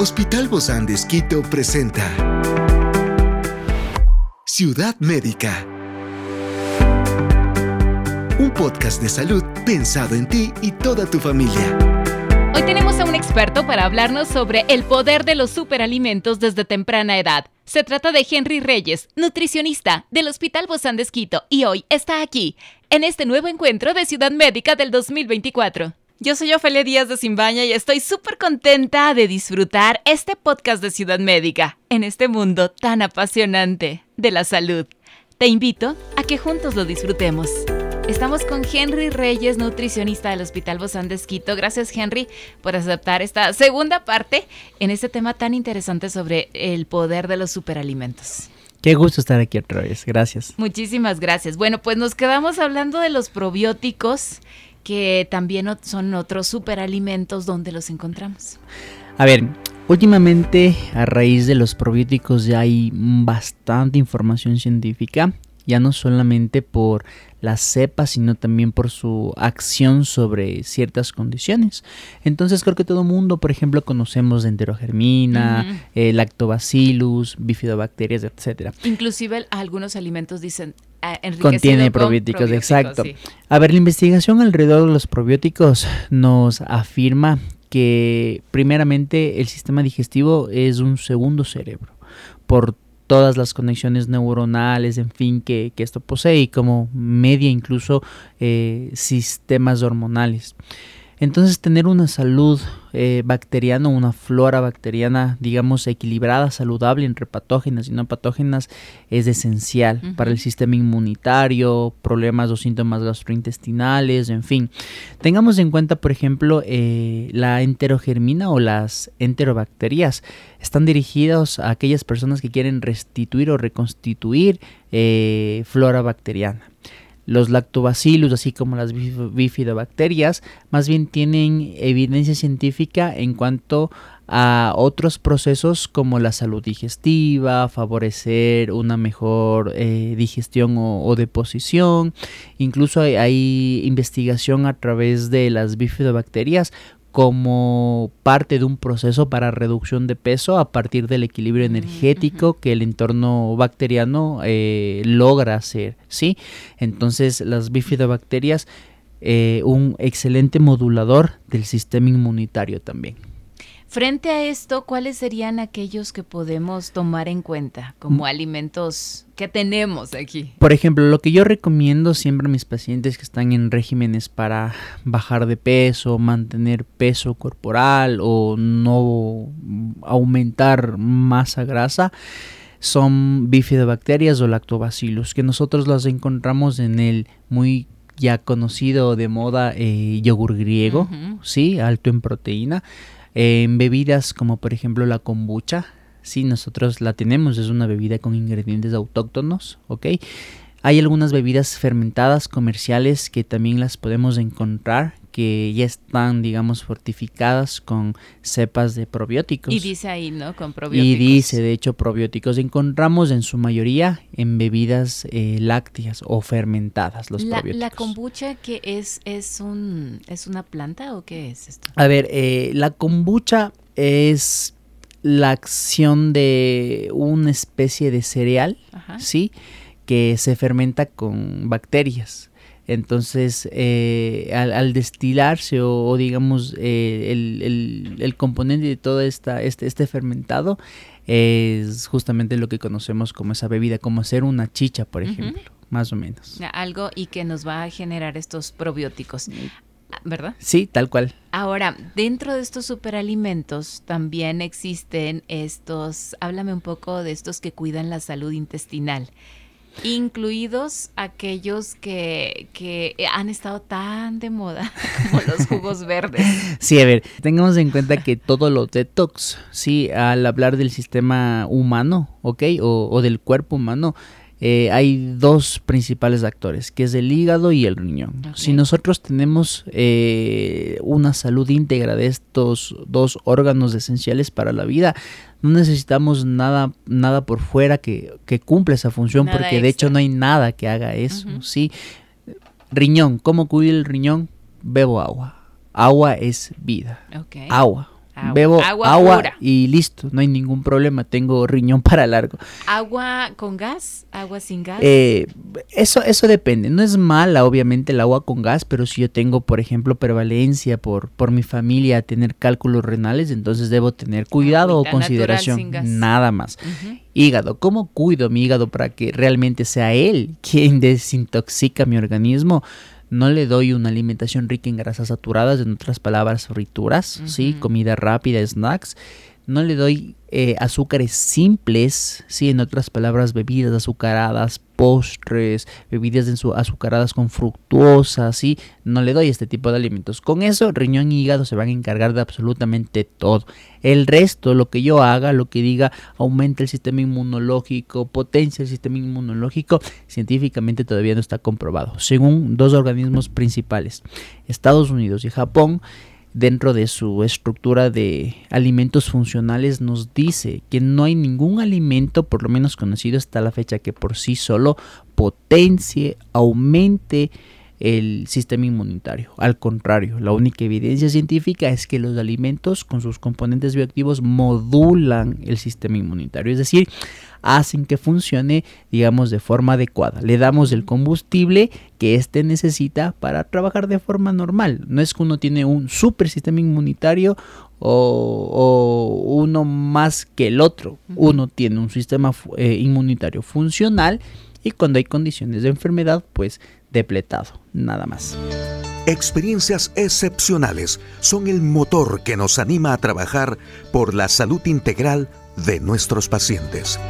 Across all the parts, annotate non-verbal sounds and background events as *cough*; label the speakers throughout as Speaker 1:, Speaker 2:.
Speaker 1: Hospital Bozán de Esquito presenta Ciudad Médica. Un podcast de salud pensado en ti y toda tu familia.
Speaker 2: Hoy tenemos a un experto para hablarnos sobre el poder de los superalimentos desde temprana edad. Se trata de Henry Reyes, nutricionista del Hospital Bozán de Esquito, y hoy está aquí, en este nuevo encuentro de Ciudad Médica del 2024. Yo soy Ofelia Díaz de Simbaña y estoy súper contenta de disfrutar este podcast de Ciudad Médica en este mundo tan apasionante de la salud. Te invito a que juntos lo disfrutemos. Estamos con Henry Reyes, nutricionista del Hospital Bozán de Esquito. Gracias, Henry, por aceptar esta segunda parte en este tema tan interesante sobre el poder de los superalimentos.
Speaker 3: Qué gusto estar aquí otra vez, gracias.
Speaker 2: Muchísimas gracias. Bueno, pues nos quedamos hablando de los probióticos que también son otros superalimentos donde los encontramos.
Speaker 3: A ver, últimamente a raíz de los probióticos ya hay bastante información científica, ya no solamente por las cepas, sino también por su acción sobre ciertas condiciones. Entonces creo que todo mundo, por ejemplo, conocemos de enterogermina, eh, lactobacillus, bifidobacterias, etcétera.
Speaker 2: Inclusive algunos alimentos dicen
Speaker 3: ah, contiene probióticos, exacto. A ver, la investigación alrededor de los probióticos nos afirma que primeramente el sistema digestivo es un segundo cerebro por todas las conexiones neuronales, en fin, que, esto posee y como media incluso eh, sistemas hormonales. Entonces tener una salud eh, bacteriana, una flora bacteriana, digamos, equilibrada, saludable entre patógenas y no patógenas, es esencial para el sistema inmunitario, problemas o síntomas gastrointestinales, en fin. Tengamos en cuenta, por ejemplo, eh, la enterogermina o las enterobacterias. Están dirigidos a aquellas personas que quieren restituir o reconstituir eh, flora bacteriana. Los lactobacillus, así como las bifidobacterias, más bien tienen evidencia científica en cuanto a otros procesos como la salud digestiva, favorecer una mejor eh, digestión o, deposición. Incluso hay, investigación a través de las bifidobacterias como parte de un proceso para reducción de peso a partir del equilibrio mm, energético que el entorno bacteriano eh, logra hacer, ¿sí? Entonces las bifidobacterias, eh, un excelente modulador del sistema inmunitario también.
Speaker 2: Frente a esto, ¿cuáles serían aquellos que podemos tomar en cuenta como mm. alimentos que tenemos aquí?
Speaker 3: Por ejemplo, lo que yo recomiendo siempre a mis pacientes que están en regímenes para bajar de peso, mantener peso corporal o no aumentar masa grasa son bifidobacterias o lactobacillus, que nosotros las encontramos en el muy ya conocido de moda eh, yogur griego, sí, alto en proteína en bebidas como por ejemplo la kombucha, sí, nosotros la tenemos, es una bebida con ingredientes autóctonos, ¿ok? Hay algunas bebidas fermentadas comerciales que también las podemos encontrar que ya están, digamos, fortificadas con cepas de probióticos.
Speaker 2: Y dice ahí, ¿no? Con probióticos.
Speaker 3: Y dice, de hecho, probióticos. Encontramos en su mayoría en bebidas eh, lácteas o fermentadas los
Speaker 2: la,
Speaker 3: probióticos.
Speaker 2: ¿La kombucha que es, es, un, es una planta o qué es esto?
Speaker 3: A ver, eh, la kombucha es la acción de una especie de cereal, ¿sí? Que se fermenta con bacterias. Entonces, eh, al, destilarse o, digamos eh, el, componente de todo esta, este, este fermentado es justamente lo que conocemos como esa bebida, como hacer una chicha, por ejemplo, más o menos.
Speaker 2: Algo y que nos va a generar estos probióticos. ¿Verdad?
Speaker 3: Sí, tal cual.
Speaker 2: Ahora, dentro de estos superalimentos también existen estos, háblame un poco de estos que cuidan la salud intestinal incluidos aquellos que, que, han estado tan de moda *laughs* como los jugos verdes.
Speaker 3: Sí, a ver, tengamos en cuenta que todos los detox, sí, al hablar del sistema humano, ¿ok? O, o del cuerpo humano, eh, hay dos principales actores, que es el hígado y el riñón. Si nosotros tenemos eh, una salud íntegra de estos dos órganos esenciales para la vida, no necesitamos nada, nada por fuera que, que cumpla esa función, porque de hecho no hay nada que haga eso. ¿sí? Riñón, ¿cómo cuida el riñón? Bebo agua. Agua es vida. Agua. Bebo agua, y listo, no hay ningún problema, tengo riñón *laughs* para largo.
Speaker 2: ¿Agua con gas? ¿Agua sin gas?
Speaker 3: Eh, eso, eso depende. No es mala, obviamente, el agua con gas, pero si yo tengo, por ejemplo, prevalencia por, por mi familia tener cálculos renales, entonces debo tener cuidado o consideración. Nada más. Hígado, ¿cómo cuido mi hígado para que realmente sea él quien desintoxica mi organismo? No le doy una alimentación rica en grasas saturadas, en otras palabras, frituras, ¿sí? Comida rápida, snacks. No le doy eh, azúcares simples, ¿sí? En otras palabras, bebidas azucaradas, postres, bebidas azucaradas con fructuosa, ¿sí? No le doy este tipo de alimentos. Con eso, riñón y hígado se van a encargar de absolutamente todo. El resto, lo que yo haga, lo que diga, aumenta el sistema inmunológico, potencia el sistema inmunológico, científicamente todavía no está comprobado. Según dos organismos principales, Estados Unidos y Japón, dentro de su estructura de alimentos funcionales nos dice que no hay ningún alimento, por lo menos conocido hasta la fecha, que por sí solo potencie, aumente el sistema inmunitario. Al contrario, la única evidencia científica es que los alimentos con sus componentes bioactivos modulan el sistema inmunitario, es decir, hacen que funcione, digamos, de forma adecuada. Le damos el combustible que éste necesita para trabajar de forma normal. No es que uno tiene un super sistema inmunitario o, uno más que el otro. Uno tiene un sistema eh, inmunitario funcional y cuando hay condiciones de enfermedad, pues depletado, nada más.
Speaker 1: Experiencias excepcionales son el motor que nos anima a trabajar por la salud integral de nuestros pacientes.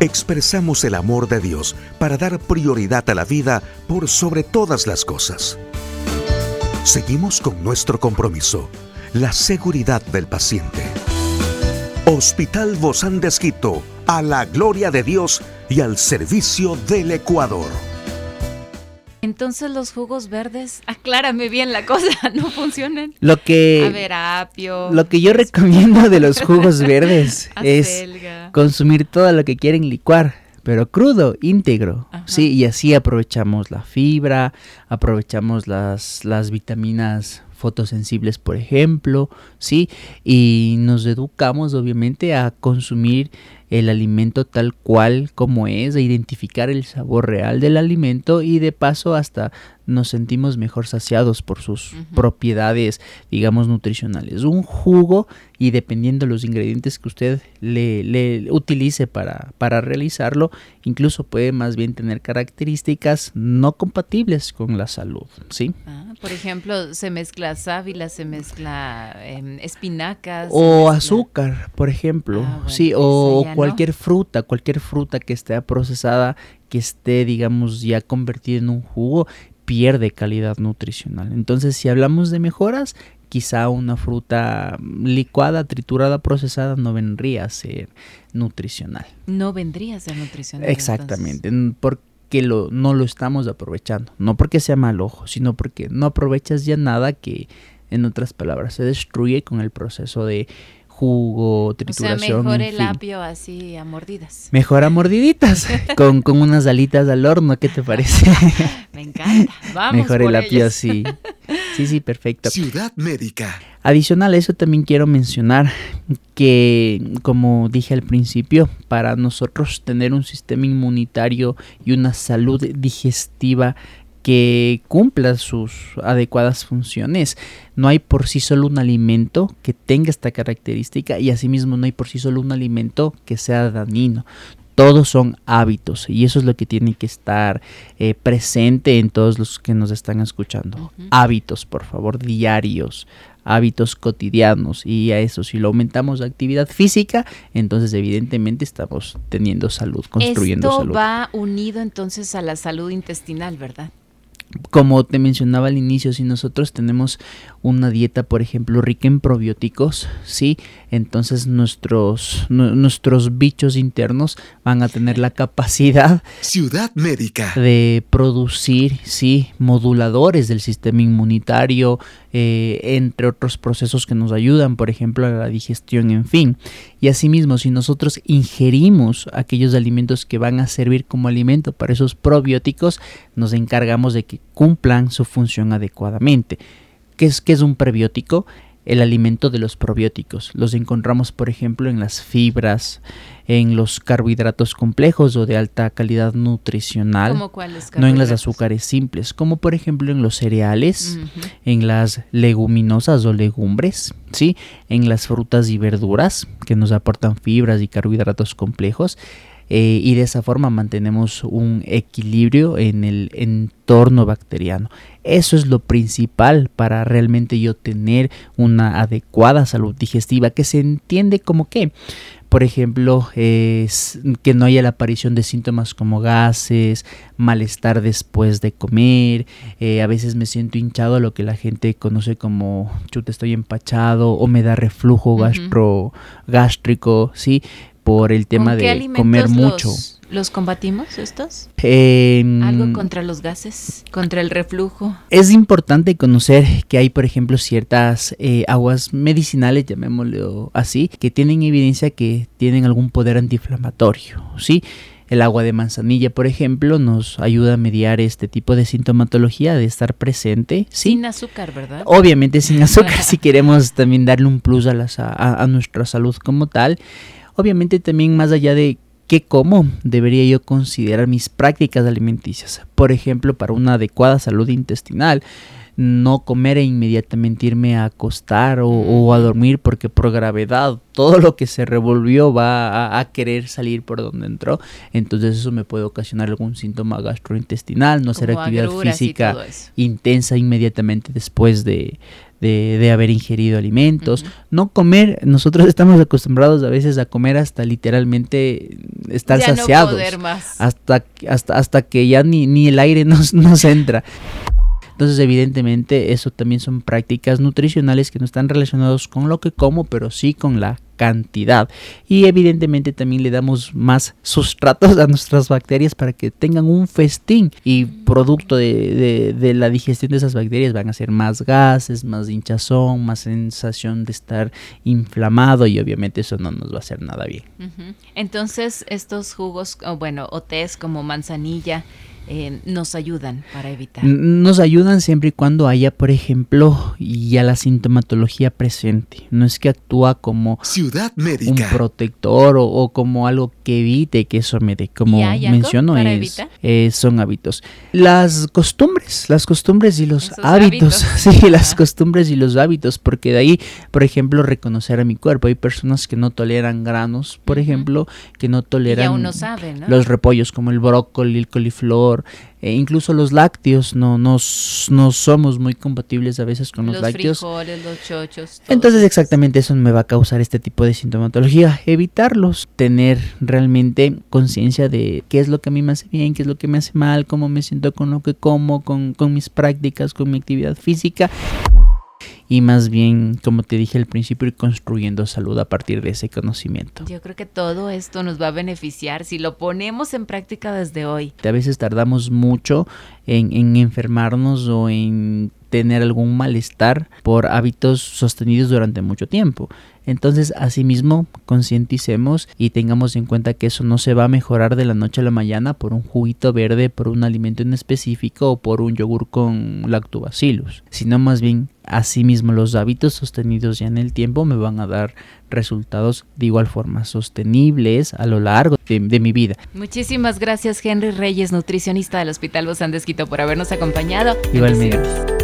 Speaker 1: Expresamos el amor de Dios para dar prioridad a la vida por sobre todas las cosas. Seguimos con nuestro compromiso, la seguridad del paciente. Hospital Bozán de Esquito, a la gloria de Dios y al servicio del Ecuador.
Speaker 2: Entonces los jugos verdes, aclárame bien la cosa, *laughs* no funcionan.
Speaker 3: Lo que,
Speaker 2: a ver, apio,
Speaker 3: lo que yo recomiendo de los jugos *laughs* verdes es consumir todo lo que quieren licuar, pero crudo, íntegro, sí, y así aprovechamos la fibra, aprovechamos las, las vitaminas fotosensibles, por ejemplo, sí, y nos educamos obviamente a consumir el alimento tal cual como es, a identificar el sabor real del alimento y de paso hasta nos sentimos mejor saciados por sus propiedades, digamos, nutricionales. Un jugo y dependiendo de los ingredientes que usted le, utilice para, para realizarlo, incluso puede más bien tener características no compatibles con la salud, ¿sí?
Speaker 2: Ah, por ejemplo, se mezcla sábila, se mezcla em, espinacas.
Speaker 3: O azúcar, por ejemplo, ah, sí, o cualquier fruta, cualquier fruta que esté procesada, que esté, digamos, ya convertida en un jugo, pierde calidad nutricional. Entonces, si hablamos de mejoras, quizá una fruta licuada, triturada, procesada no vendría a ser nutricional.
Speaker 2: No vendría a ser nutricional.
Speaker 3: Exactamente, porque lo, no lo estamos aprovechando. No porque sea mal ojo, sino porque no aprovechas ya nada que, en otras palabras, se destruye con el proceso de jugo, trituración.
Speaker 2: O sea, mejor el apio así a mordidas.
Speaker 3: Mejor a mordiditas, *laughs* con, con unas alitas al horno, ¿qué te parece? *laughs*
Speaker 2: Me encanta, vamos.
Speaker 3: Mejor el apio así. Sí, sí, perfecto.
Speaker 1: Ciudad médica.
Speaker 3: Adicional a eso también quiero mencionar que, como dije al principio, para nosotros tener un sistema inmunitario y una salud digestiva que cumpla sus adecuadas funciones. No hay por sí solo un alimento que tenga esta característica y asimismo no hay por sí solo un alimento que sea dañino. Todos son hábitos y eso es lo que tiene que estar eh, presente en todos los que nos están escuchando. Hábitos, por favor, diarios, hábitos cotidianos y a eso si lo aumentamos la actividad física entonces evidentemente estamos teniendo salud construyendo
Speaker 2: Esto
Speaker 3: salud
Speaker 2: va unido entonces a la salud intestinal verdad
Speaker 3: como te mencionaba al inicio, si nosotros tenemos una dieta, por ejemplo, rica en probióticos, sí, entonces nuestros, nuestros bichos internos van a tener la capacidad
Speaker 1: Ciudad Médica
Speaker 3: de producir, sí, moduladores del sistema inmunitario, eh, entre otros procesos que nos ayudan, por ejemplo, a la digestión, en fin. Y asimismo, si nosotros ingerimos aquellos alimentos que van a servir como alimento para esos probióticos, nos encargamos de que cumplan su función adecuadamente. ¿Qué es, qué es un prebiótico? el alimento de los probióticos. Los encontramos, por ejemplo, en las fibras, en los carbohidratos complejos o de alta calidad nutricional, no en las azúcares simples, como por ejemplo en los cereales, en las leguminosas o legumbres, ¿sí? en las frutas y verduras que nos aportan fibras y carbohidratos complejos. Eh, y de esa forma mantenemos un equilibrio en el entorno bacteriano. Eso es lo principal para realmente yo tener una adecuada salud digestiva que se entiende como que por ejemplo, es que no haya la aparición de síntomas como gases, malestar después de comer, eh, a veces me siento hinchado, lo que la gente conoce como chute estoy empachado o me da reflujo gástrico, ¿sí? Por el tema de comer mucho.
Speaker 2: ¿Los combatimos estos? Em, ¿Algo contra los gases? ¿Contra el reflujo?
Speaker 3: Es importante conocer que hay, por ejemplo, ciertas eh, aguas medicinales, llamémoslo así, que tienen evidencia que tienen algún poder antiinflamatorio, ¿sí? El agua de manzanilla, por ejemplo, nos ayuda a mediar este tipo de sintomatología de estar presente.
Speaker 2: Sin azúcar, ¿verdad?
Speaker 3: Obviamente sin azúcar, si queremos también darle un plus a, las, a nuestra salud como tal. Obviamente también más allá de ¿Qué como debería yo considerar mis prácticas alimenticias? Por ejemplo, para una adecuada salud intestinal, no comer e inmediatamente irme a acostar o, a dormir porque por gravedad todo lo que se revolvió va a, querer salir por donde entró. Entonces eso me puede ocasionar algún síntoma gastrointestinal, no hacer actividad física intensa inmediatamente después de, de, haber ingerido alimentos. No comer, nosotros *laughs* estamos acostumbrados a veces a comer hasta literalmente estar saciados. Hasta, hasta, hasta que ya ni, ni el aire *laughs* nos, nos entra. Entonces, evidentemente, eso también son prácticas nutricionales que no están relacionados con lo que como, pero sí con la cantidad. Y evidentemente también le damos más sustratos *laughs* a nuestras bacterias para que tengan un festín. Y producto de, la digestión de esas bacterias van a ser más gases, más hinchazón, más sensación de estar inflamado y obviamente eso no nos va a hacer nada bien.
Speaker 2: Entonces estos jugos, bueno, o tés como manzanilla, eh, nos ayudan para evitar?
Speaker 3: Nos ayudan siempre y cuando haya, por ejemplo, ya la sintomatología presente. No es que actúa como
Speaker 1: Ciudad médica.
Speaker 3: un protector o, como algo que evite que eso me dé. Como menciono, es, eh, son hábitos. Las costumbres, las costumbres y los hábitos. *laughs* Sí, las costumbres y los hábitos, porque de ahí, por ejemplo, reconocer a mi cuerpo. Hay personas que no toleran granos, por ejemplo, que no toleran los repollos como el brócoli, el coliflor e incluso los lácteos no, no, no, somos muy compatibles a veces con los, lácteos.
Speaker 2: los chochos.
Speaker 3: Entonces exactamente eso me va a causar este tipo de sintomatología. Evitarlos, tener realmente conciencia de qué es lo que a mí me hace bien, qué es lo que me hace mal, cómo me siento con lo que como, con, con mis prácticas, con mi actividad física y más bien, como te dije al principio, ir construyendo salud a partir de ese conocimiento.
Speaker 2: Yo creo que todo esto nos va a beneficiar si lo ponemos en práctica desde hoy.
Speaker 3: A veces tardamos mucho en, en enfermarnos o en tener algún malestar por hábitos sostenidos durante mucho tiempo. Entonces, asimismo, concienticemos y tengamos en cuenta que eso no se va a mejorar de la noche a la mañana por un juguito verde, por un alimento en específico o por un yogur con lactobacillus, sino más bien asimismo los hábitos sostenidos ya en el tiempo me van a dar resultados de igual forma sostenibles a lo largo de, mi vida.
Speaker 2: Muchísimas gracias Henry Reyes, nutricionista del Hospital Bozán de por habernos acompañado.
Speaker 3: Igualmente.